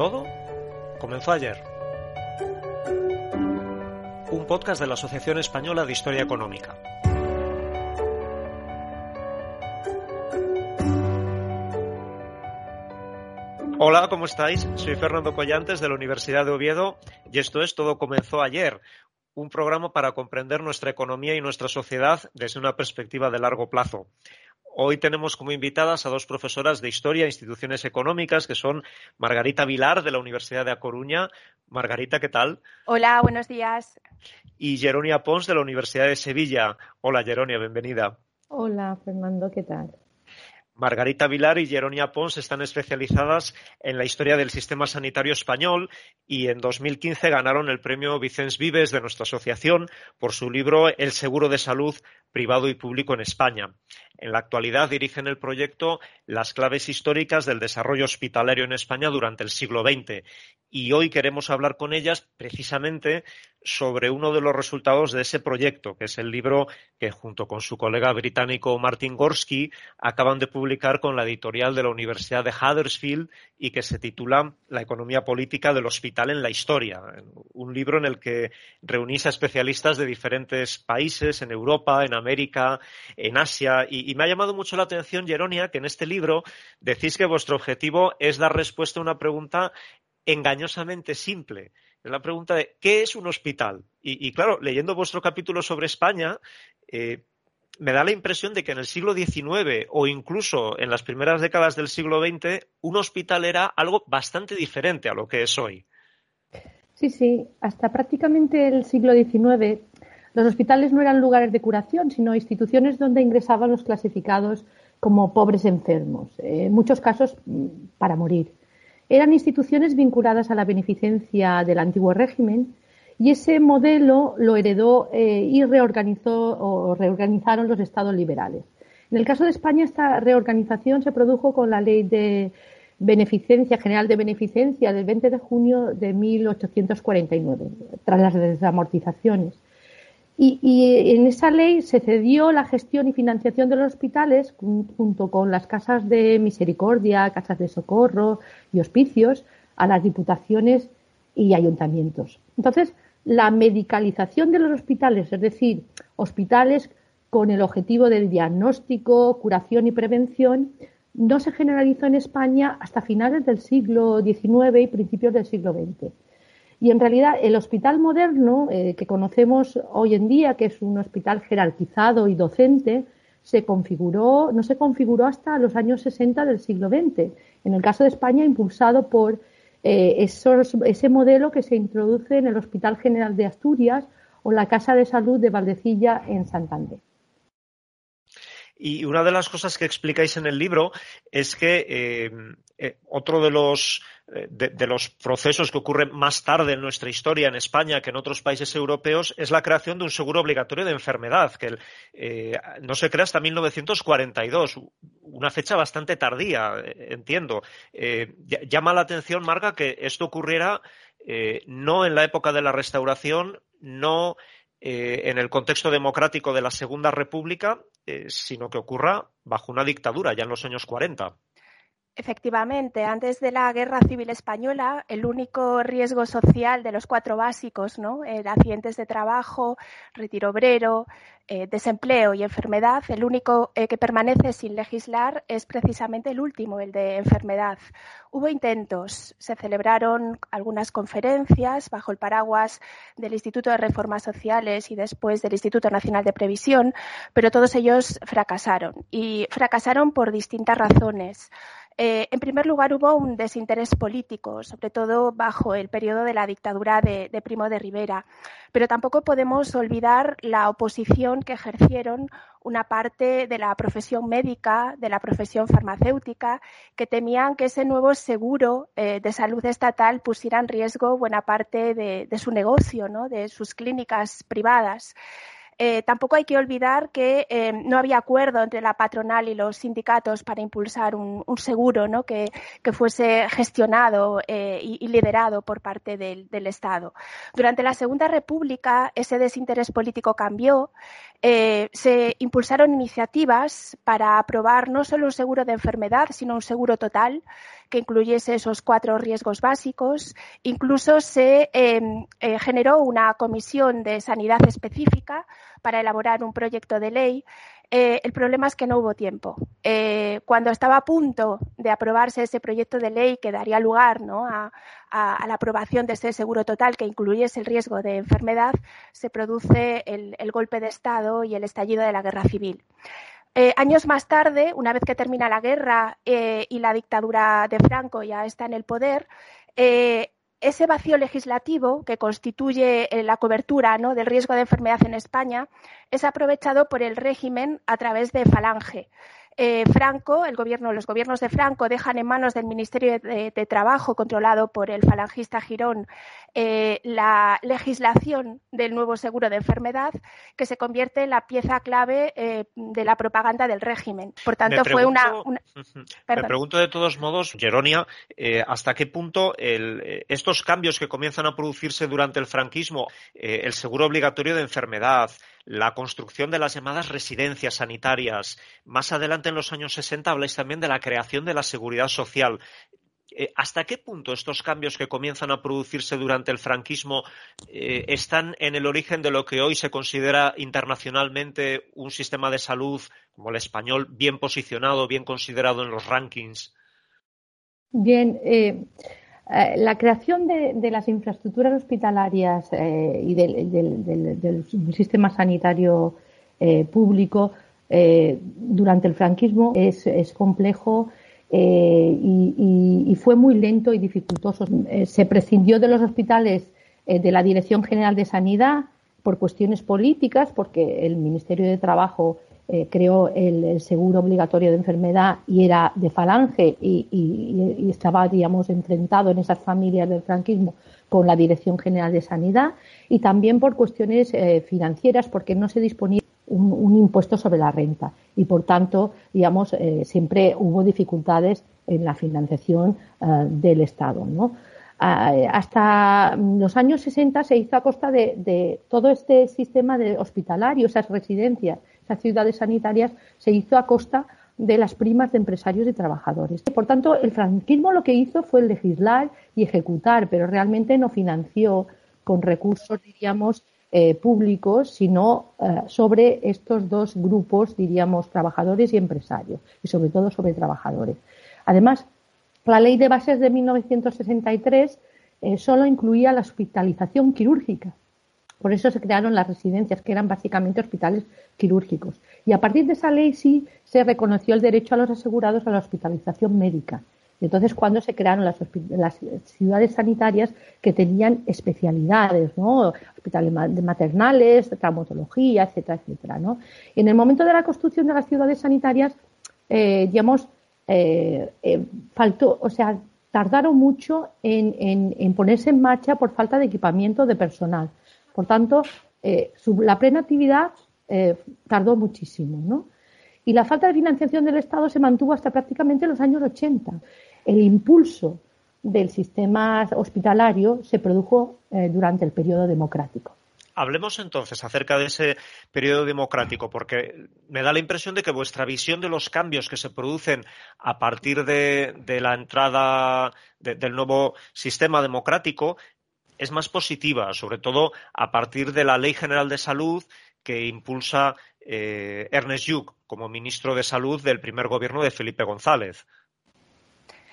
Todo comenzó ayer. Un podcast de la Asociación Española de Historia Económica. Hola, ¿cómo estáis? Soy Fernando Collantes de la Universidad de Oviedo y esto es Todo comenzó ayer, un programa para comprender nuestra economía y nuestra sociedad desde una perspectiva de largo plazo. Hoy tenemos como invitadas a dos profesoras de Historia e Instituciones Económicas, que son Margarita Vilar, de la Universidad de A Coruña. Margarita, ¿qué tal? Hola, buenos días. Y Jeronia Pons, de la Universidad de Sevilla. Hola, Jeronia, bienvenida. Hola, Fernando, ¿qué tal? Margarita Vilar y Jeronia Pons están especializadas en la historia del sistema sanitario español y en 2015 ganaron el premio Vicens Vives de nuestra asociación por su libro El seguro de salud privado y público en España. En la actualidad dirigen el proyecto Las claves históricas del desarrollo hospitalario en España durante el siglo XX y hoy queremos hablar con ellas precisamente sobre uno de los resultados de ese proyecto, que es el libro que junto con su colega británico Martin Gorski acaban de publicar con la editorial de la Universidad de Huddersfield y que se titula La economía política del hospital en la historia, un libro en el que reunís a especialistas de diferentes países en Europa, en América, en Asia y, me ha llamado mucho la atención, Jeronia, que en este libro decís que vuestro objetivo es dar respuesta a una pregunta engañosamente simple. Es la pregunta de ¿qué es un hospital? Y, claro, leyendo vuestro capítulo sobre España, eh, me da la impresión de que en el siglo XIX o incluso en las primeras décadas del siglo XX, un hospital era algo bastante diferente a lo que es hoy. Sí, sí, hasta prácticamente el siglo XIX los hospitales no eran lugares de curación, sino instituciones donde ingresaban los clasificados como pobres enfermos, en muchos casos mm, para morir. Eran instituciones vinculadas a la beneficencia del antiguo régimen y ese modelo lo heredó eh, y reorganizó o reorganizaron los estados liberales. En el caso de España, esta reorganización se produjo con la ley de beneficencia general de beneficencia del 20 de junio de 1849, tras las desamortizaciones. Y, en esa ley se cedió la gestión y financiación de los hospitales junto con las casas de misericordia, casas de socorro y hospicios a las diputaciones y ayuntamientos. Entonces, la medicalización de los hospitales, es decir, hospitales con el objetivo del diagnóstico, curación y prevención, no se generalizó en España hasta finales del siglo XIX y principios del siglo XX. Y en realidad el hospital moderno eh, que conocemos hoy en día, que es un hospital jerarquizado y docente, se configuró, no se configuró hasta los años 60 del siglo XX. En el caso de España, impulsado por eh, ese modelo que se introduce en el Hospital General de Asturias o la Casa de Salud de Valdecilla en Santander. Y una de las cosas que explicáis en el libro es que eh, eh, otro de los, eh, de, los procesos que ocurren más tarde en nuestra historia en España que en otros países europeos es la creación de un seguro obligatorio de enfermedad, que no se crea hasta 1942, una fecha bastante tardía, entiendo. llama la atención, Marga, que esto ocurriera no en la época de la restauración, no eh, en el contexto democrático de la Segunda República, eh, sino que ocurra bajo una dictadura ya en los años 40. Efectivamente, antes de la Guerra Civil Española, el único riesgo social de los cuatro básicos, ¿no? accidentes de trabajo, retiro obrero, eh, desempleo y enfermedad, el único eh, que permanece sin legislar es precisamente el último, el de enfermedad. Hubo intentos, se celebraron algunas conferencias bajo el paraguas del Instituto de Reformas Sociales y después del Instituto Nacional de Previsión, pero todos ellos fracasaron y fracasaron por distintas razones. Eh, en primer lugar, hubo un desinterés político, sobre todo bajo el periodo de la dictadura de, Primo de Rivera. Pero tampoco podemos olvidar la oposición que ejercieron una parte de la profesión médica, de la profesión farmacéutica, que temían que ese nuevo seguro eh, de salud estatal pusiera en riesgo buena parte de, de su negocio, ¿no? de sus clínicas privadas. Eh, tampoco hay que olvidar que eh, no había acuerdo entre la patronal y los sindicatos para impulsar un, seguro que, fuese gestionado eh, y, liderado por parte del, Estado. Durante la Segunda República ese desinterés político cambió. se impulsaron iniciativas para aprobar no solo un seguro de enfermedad, sino un seguro total que incluyese esos cuatro riesgos básicos. Incluso se generó una comisión de sanidad específica para elaborar un proyecto de ley. Eh, el problema es que no hubo tiempo. Eh, cuando estaba a punto de aprobarse ese proyecto de ley que daría lugar a, la aprobación de ese seguro total que incluyese el riesgo de enfermedad, se produce el, golpe de Estado y el estallido de la guerra civil. Eh, años más tarde, una vez que termina la guerra y la dictadura de Franco ya está en el poder, ese vacío legislativo que constituye eh, la cobertura del riesgo de enfermedad en España es aprovechado por el régimen a través de Falange. Eh, Franco, el gobierno, los gobiernos de Franco dejan en manos del Ministerio de, Trabajo, controlado por el falangista Girón, eh, la legislación del nuevo seguro de enfermedad, que se convierte en la pieza clave eh, de la propaganda del régimen. Por tanto, fue una, Me pregunto de todos modos, Geronia, hasta qué punto estos cambios que comienzan a producirse durante el franquismo, el seguro obligatorio de enfermedad, la construcción de las llamadas residencias sanitarias. Más adelante, en los años 60, habláis también de la creación de la seguridad social. Eh, ¿Hasta qué punto estos cambios que comienzan a producirse durante el franquismo eh, están en el origen de lo que hoy se considera internacionalmente un sistema de salud como el español bien posicionado, bien considerado en los rankings? Bien, eh, eh, la creación de, las infraestructuras hospitalarias eh, y del, sistema sanitario eh, público durante el franquismo es, complejo y, y, fue muy lento y dificultoso. se prescindió de los hospitales de la Dirección General de Sanidad por cuestiones políticas, porque el Ministerio de Trabajo eh, creó el, seguro obligatorio de enfermedad y era de falange y, estaba, digamos, enfrentado en esas familias del franquismo con la Dirección General de Sanidad y también por cuestiones eh, financieras porque no se disponía un, impuesto sobre la renta y por tanto, digamos, eh, siempre hubo dificultades en la financiación del Estado, ¿no? Hasta los años 60 se hizo a costa de, todo este sistema de hospitalario, esas residencias ciudades sanitarias se hizo a costa de las primas de empresarios y trabajadores. Por tanto, el franquismo lo que hizo fue legislar y ejecutar, pero realmente no financió con recursos, diríamos, eh, públicos, sino eh, sobre estos dos grupos, diríamos, trabajadores y empresarios, y sobre todo sobre trabajadores. Además, la ley de bases de 1963 eh, solo incluía la hospitalización quirúrgica, por eso se crearon las residencias, que eran básicamente hospitales quirúrgicos. Y a partir de esa ley sí se reconoció el derecho a los asegurados a la hospitalización médica. Y entonces, cuando se crearon las, ciudades sanitarias que tenían especialidades, ¿no? Hospitales maternales, traumatología, etcétera, etcétera, ¿no? En el momento de la construcción de las ciudades sanitarias, eh, digamos, eh, eh, faltó, o sea, tardaron mucho en ponerse en marcha por falta de equipamiento de personal. Por tanto, eh, la plena actividad tardó muchísimo, ¿no? Y la falta de financiación del Estado se mantuvo hasta prácticamente los años 80. El impulso del sistema hospitalario se produjo durante el periodo democrático. Hablemos entonces acerca de ese periodo democrático, porque me da la impresión de que vuestra visión de los cambios que se producen a partir de, la entrada del nuevo sistema democrático es más positiva, sobre todo a partir de la Ley General de Salud que impulsa eh, Ernest Lluch como ministro de Salud del primer gobierno de Felipe González.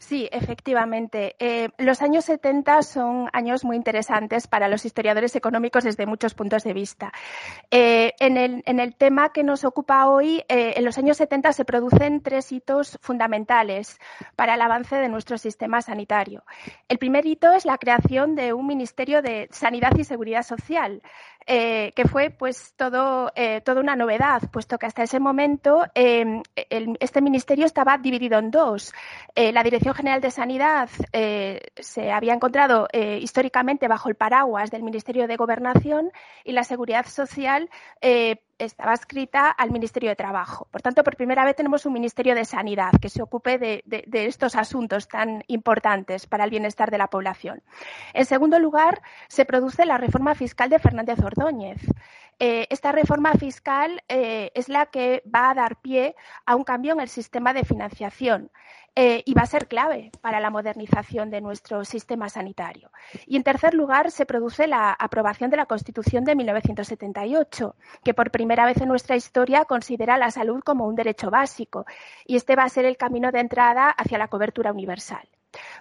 Sí, efectivamente. Eh, los años 70 son años muy interesantes para los historiadores económicos desde muchos puntos de vista. Eh, en, el, tema que nos ocupa hoy, eh, en los años 70 se producen tres hitos fundamentales para el avance de nuestro sistema sanitario. El primer hito es la creación de un Ministerio de Sanidad y Seguridad Social, eh, que fue pues todo, eh, toda una novedad, puesto que hasta ese momento em, este ministerio estaba dividido en dos. Eh, la Dirección General de Sanidad se había encontrado históricamente bajo el paraguas del Ministerio de Gobernación y la Seguridad Social estaba escrita al Ministerio de Trabajo. Por tanto, por primera vez tenemos un Ministerio de Sanidad que se ocupe de, estos asuntos tan importantes para el bienestar de la población. En segundo lugar, se produce la reforma fiscal de Fernández Ordóñez. Eh, esta reforma fiscal eh, es la que va a dar pie a un cambio en el sistema de financiación. Eh, y va a ser clave para la modernización de nuestro sistema sanitario. Y en tercer lugar, se produce la aprobación de la Constitución de 1978, que por primera vez en nuestra historia considera la salud como un derecho básico. Y este va a ser el camino de entrada hacia la cobertura universal.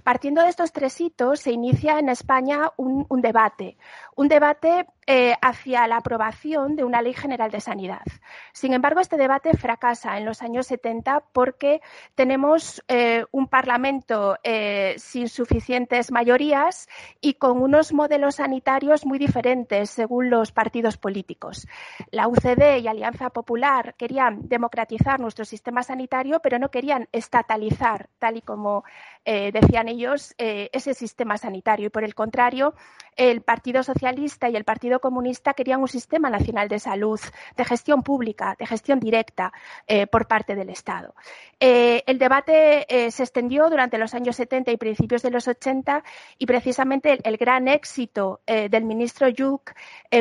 Partiendo de estos tres hitos, se inicia en España un, debate, un debate eh, hacia la aprobación de una ley general de sanidad. Sin embargo, este debate fracasa en los años 70 porque tenemos eh, un Parlamento eh, sin suficientes mayorías y con unos modelos sanitarios muy diferentes según los partidos políticos. La UCD y Alianza Popular querían democratizar nuestro sistema sanitario, pero no querían estatalizar, tal y como decían ellos, eh, ese sistema sanitario. Y por el contrario, el Partido Socialista y el Partido Comunista querían un sistema nacional de salud, de gestión pública, de gestión directa eh, por parte del Estado. Eh, el debate se extendió durante los años 70 y principios de los 80 y precisamente el, gran éxito del ministro Yuk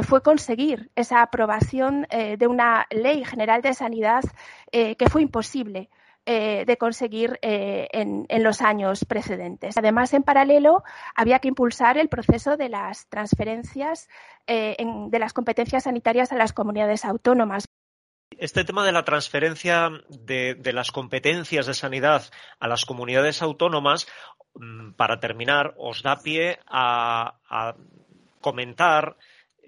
fue conseguir esa aprobación de una ley general de sanidad que fue imposible eh, de conseguir eh, en, los años precedentes. Además, en paralelo, había que impulsar el proceso de las transferencias eh, de las competencias sanitarias a las comunidades autónomas. Este tema de la transferencia de, las competencias de sanidad a las comunidades autónomas, mm, para terminar, os da pie a comentar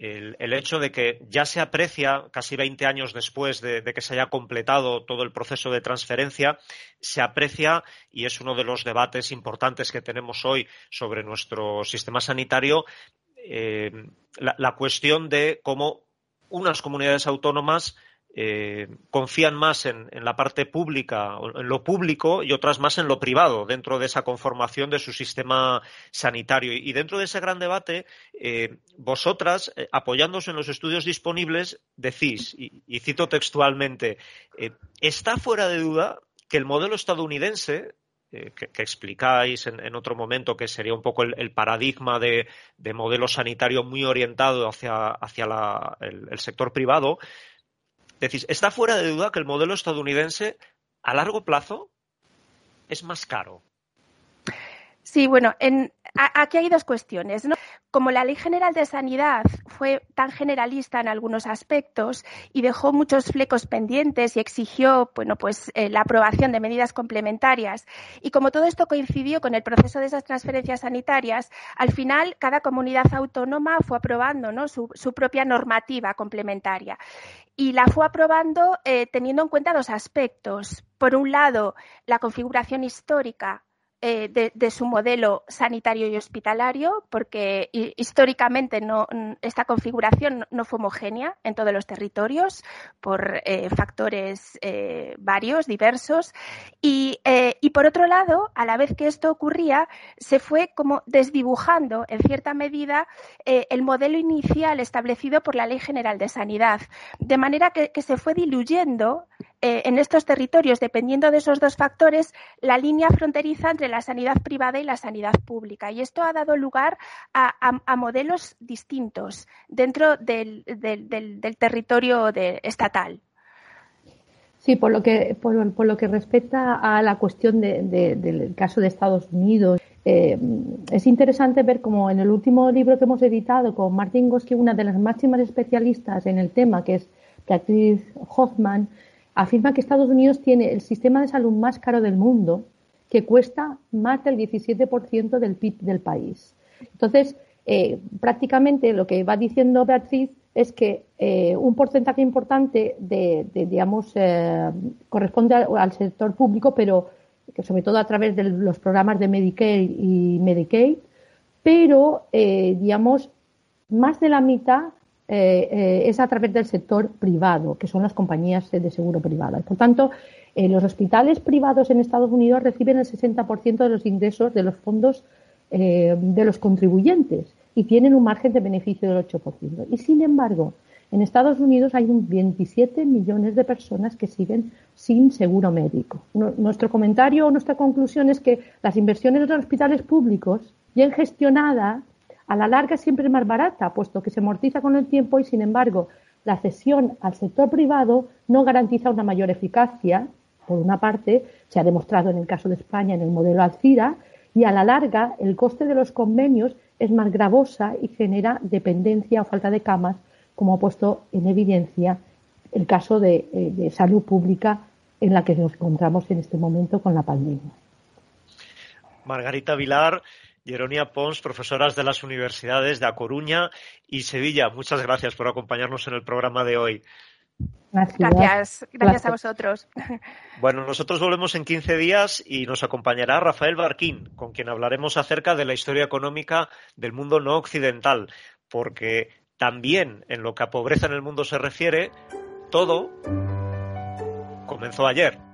el, hecho de que ya se aprecia, casi 20 años después de, que se haya completado todo el proceso de transferencia, se aprecia, y es uno de los debates importantes que tenemos hoy sobre nuestro sistema sanitario, eh, la cuestión de cómo unas comunidades autónomas eh, confían más en, la parte pública, en lo público y otras más en lo privado, dentro de esa conformación de su sistema sanitario. Y dentro de ese gran debate, eh, vosotras, eh, apoyándose en los estudios disponibles, decís, y, cito textualmente, está fuera de duda que el modelo estadounidense que, explicáis en, otro momento, que sería un poco el, paradigma de, modelo sanitario muy orientado hacia, el, sector privado, Decís, está fuera de duda que el modelo estadounidense a largo plazo es más caro. Sí, bueno, aquí hay dos cuestiones. Como la Ley General de Sanidad fue tan generalista en algunos aspectos y dejó muchos flecos pendientes y exigió bueno, pues, eh, la aprobación de medidas complementarias, y como todo esto coincidió con el proceso de esas transferencias sanitarias, al final cada comunidad autónoma fue aprobando su, propia normativa complementaria. Y la fue aprobando eh, teniendo en cuenta dos aspectos. Por un lado, la configuración histórica eh, de, su modelo sanitario y hospitalario, porque históricamente esta configuración no fue homogénea en todos los territorios por eh, factores eh, varios, diversos. Y, por otro lado, a la vez que esto ocurría, se fue como desdibujando en cierta medida el modelo inicial establecido por la Ley General de Sanidad, de manera que se fue diluyendo eh, en estos territorios, dependiendo de esos dos factores, la línea fronteriza entre la sanidad privada y la sanidad pública. Y esto ha dado lugar a, modelos distintos dentro del, territorio estatal. Sí, por lo que, por, lo que respecta a la cuestión del caso de Estados Unidos, eh, es interesante ver cómo en el último libro que hemos editado con Martin Goski, una de las máximas especialistas en el tema, que es Beatriz Hoffman, afirma que Estados Unidos tiene el sistema de salud más caro del mundo que cuesta más del 17% del PIB del país. Entonces, eh, prácticamente lo que va diciendo Beatriz es que eh, un porcentaje importante de, digamos, eh, corresponde al, sector público, pero que sobre todo a través de los programas de Medicare y Medicaid, pero, digamos, más de la mitad es a través del sector privado, que son las compañías de seguro privadas. Por tanto, los hospitales privados en Estados Unidos reciben el 60% de los ingresos de los fondos de los contribuyentes y tienen un margen de beneficio del 8%. Y sin embargo, en Estados Unidos hay un 27 millones de personas que siguen sin seguro médico. Nuestro comentario o nuestra conclusión es que las inversiones en los hospitales públicos, bien gestionadas, a la larga siempre es más barata, puesto que se amortiza con el tiempo y, sin embargo, la cesión al sector privado no garantiza una mayor eficacia. Por una parte, se ha demostrado en el caso de España en el modelo Alcira, y a la larga el coste de los convenios es más gravosa y genera dependencia o falta de camas, como ha puesto en evidencia el caso de, eh, salud pública en la que nos encontramos en este momento con la pandemia. Margarita Vilar, Jeronia Pons, profesoras de las universidades de A Coruña y Sevilla. Muchas gracias por acompañarnos en el programa de hoy. Gracias, gracias, a vosotros. Bueno, nosotros volvemos en 15 días y nos acompañará Rafael Barquín, con quien hablaremos acerca de la historia económica del mundo no occidental, porque también en lo que a pobreza en el mundo se refiere, todo comenzó ayer.